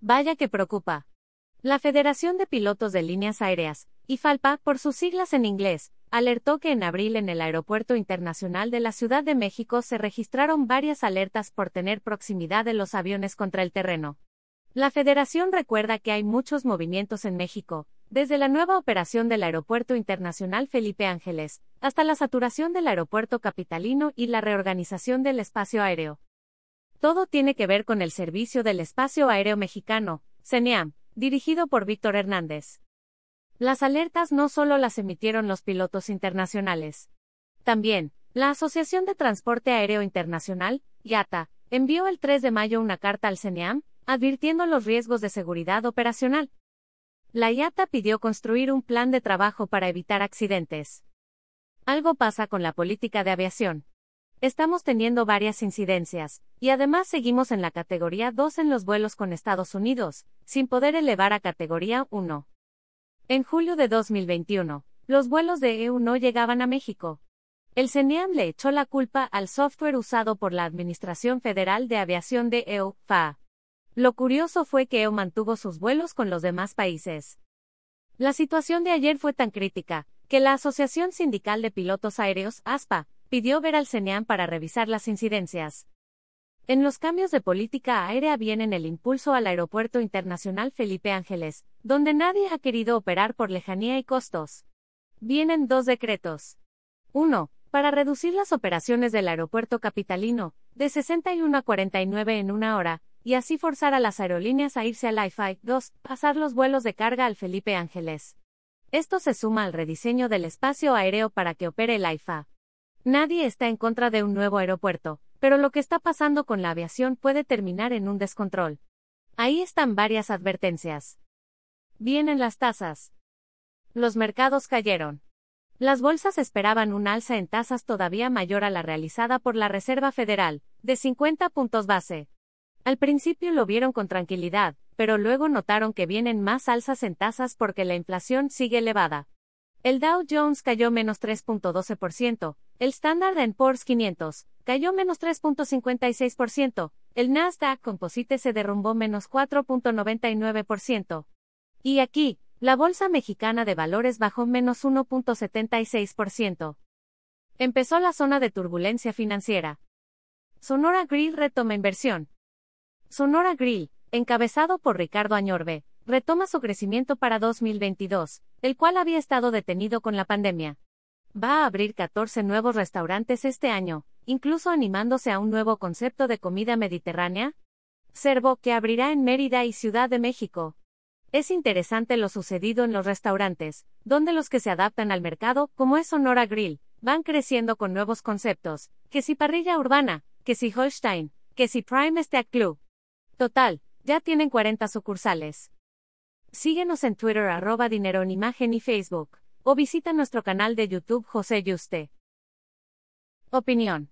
Vaya que preocupa. La Federación de Pilotos de Líneas Aéreas, IFALPA, por sus siglas en inglés, alertó que en abril en el Aeropuerto Internacional de la Ciudad de México se registraron varias alertas por tener proximidad de los aviones contra el terreno. La Federación recuerda que hay muchos movimientos en México, desde la nueva operación del Aeropuerto Internacional Felipe Ángeles, hasta la saturación del aeropuerto capitalino y la reorganización del espacio aéreo. Todo tiene que ver con el Servicio del Espacio Aéreo Mexicano, CENEAM, dirigido por Víctor Hernández. Las alertas no solo las emitieron los pilotos internacionales. También, la Asociación de Transporte Aéreo Internacional, IATA, envió el 3 de mayo una carta al CENEAM, advirtiendo los riesgos de seguridad operacional. La IATA pidió construir un plan de trabajo para evitar accidentes. Algo pasa con la política de aviación. Estamos teniendo varias incidencias, y además seguimos en la categoría 2 en los vuelos con Estados Unidos, sin poder elevar a categoría 1. En julio de 2021, los vuelos de EU no llegaban a México. El CENIAM le echó la culpa al software usado por la Administración Federal de Aviación de EU, FAA. Lo curioso fue que EO mantuvo sus vuelos con los demás países. La situación de ayer fue tan crítica, que la Asociación Sindical de Pilotos Aéreos, ASPA, pidió ver al CENEAM para revisar las incidencias. En los cambios de política aérea vienen el impulso al Aeropuerto Internacional Felipe Ángeles, donde nadie ha querido operar por lejanía y costos. Vienen dos decretos. 1. Para reducir las operaciones del aeropuerto capitalino, de 61 a 49 en una hora, y así forzar a las aerolíneas a irse al IFI. 2. Pasar los vuelos de carga al Felipe Ángeles. Esto se suma al rediseño del espacio aéreo para que opere el IFA. Nadie está en contra de un nuevo aeropuerto, pero lo que está pasando con la aviación puede terminar en un descontrol. Ahí están varias advertencias. Vienen las tasas. Los mercados cayeron. Las bolsas esperaban un alza en tasas todavía mayor a la realizada por la Reserva Federal, de 50 puntos base. Al principio lo vieron con tranquilidad, pero luego notaron que vienen más alzas en tasas porque la inflación sigue elevada. El Dow Jones cayó menos 3.12%, el Standard Poor's 500 cayó menos 3.56%, el Nasdaq Composite se derrumbó menos 4.99%. Y aquí, la Bolsa Mexicana de Valores bajó menos 1.76%. Empezó la zona de turbulencia financiera. Sonora Grill retoma inversión. Sonora Grill, encabezado por Ricardo Añorbe, retoma su crecimiento para 2022, el cual había estado detenido con la pandemia. Va a abrir 14 nuevos restaurantes este año, incluso animándose a un nuevo concepto de comida mediterránea. Servo que abrirá en Mérida y Ciudad de México. Es interesante lo sucedido en los restaurantes, donde los que se adaptan al mercado, como es Sonora Grill, van creciendo con nuevos conceptos, que si parrilla urbana, que si Holstein, que si Prime Steak Club. Total, ya tienen 40 sucursales. Síguenos en Twitter arroba dinero en imagen y Facebook, o visita nuestro canal de YouTube José Yuste. Opinión.